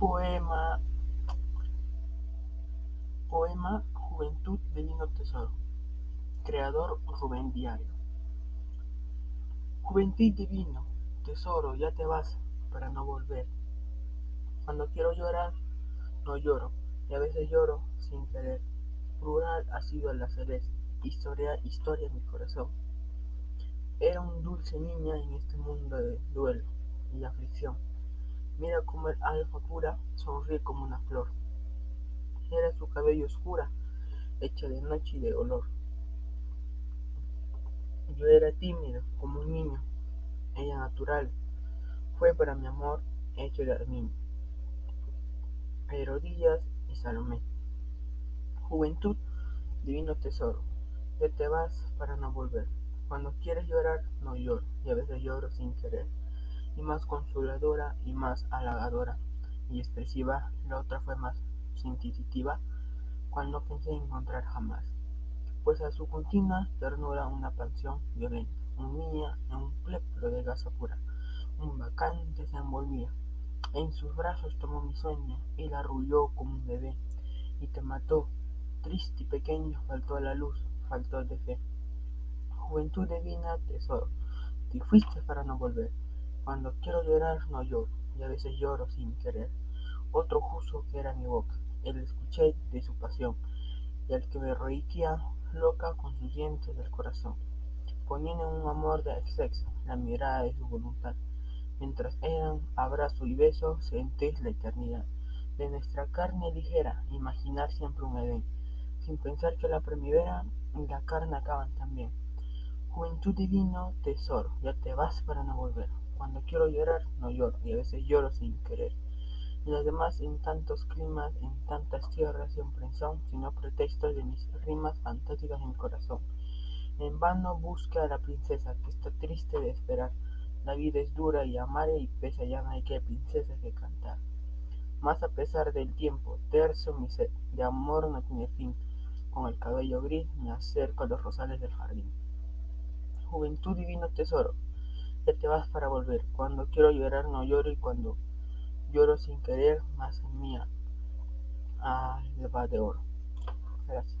Poema, poema Juventud Divino Tesoro. Creador Rubén Diario. Juventud divino, tesoro, ya te vas para no volver. Cuando quiero llorar, no lloro, y a veces lloro sin querer. Plural ha sido la celeste, historia, historia en mi corazón. Era un dulce niña en este mundo de duelo y aflicción. Mira cómo el alfa pura sonríe como una flor. Era su cabello oscura, hecha de noche y de olor. Yo era tímido, como un niño. Ella natural. Fue para mi amor hecho de armiño. Herodías y Salomé. Juventud, divino tesoro. Ya te vas para no volver. Cuando quieres llorar, no lloro, y a veces lloro sin querer y más consoladora y más halagadora y expresiva, la otra fue más sensitiva, cual no pensé encontrar jamás, pues a su continua ternura una pasión violenta, unía en un pleplo de gasa pura, un vacante se envolvía, en sus brazos tomó mi sueño y la arrulló como un bebé, y te mató, triste y pequeño, faltó a la luz, faltó de fe. Juventud divina, tesoro, te fuiste para no volver. Cuando quiero llorar no lloro, y a veces lloro sin querer. Otro justo que era mi boca, el escuché de su pasión, y al que me roiquía loca con sus dientes del corazón. Ponían en un amor de sexo la mirada de su voluntad. Mientras eran abrazo y beso, sentís la eternidad de nuestra carne ligera, imaginar siempre un Edén, sin pensar que la primavera y la carne acaban también. Juventud divino, tesoro, ya te vas para no volver. Cuando quiero llorar, no lloro, y a veces lloro sin querer. Y además en tantos climas, en tantas tierras, siempre son, sino pretextos de mis rimas fantásticas en mi corazón. En vano busca a la princesa, que está triste de esperar. La vida es dura y amarga y pesa, ya no hay que princesa que cantar. Más a pesar del tiempo, tercio mi sed, de amor no tiene fin. Con el cabello gris me acerco a los rosales del jardín. Juventud divino tesoro, te vas para volver. Cuando quiero llorar no lloro y cuando lloro sin querer, más mía. Ah, va de oro. Gracias.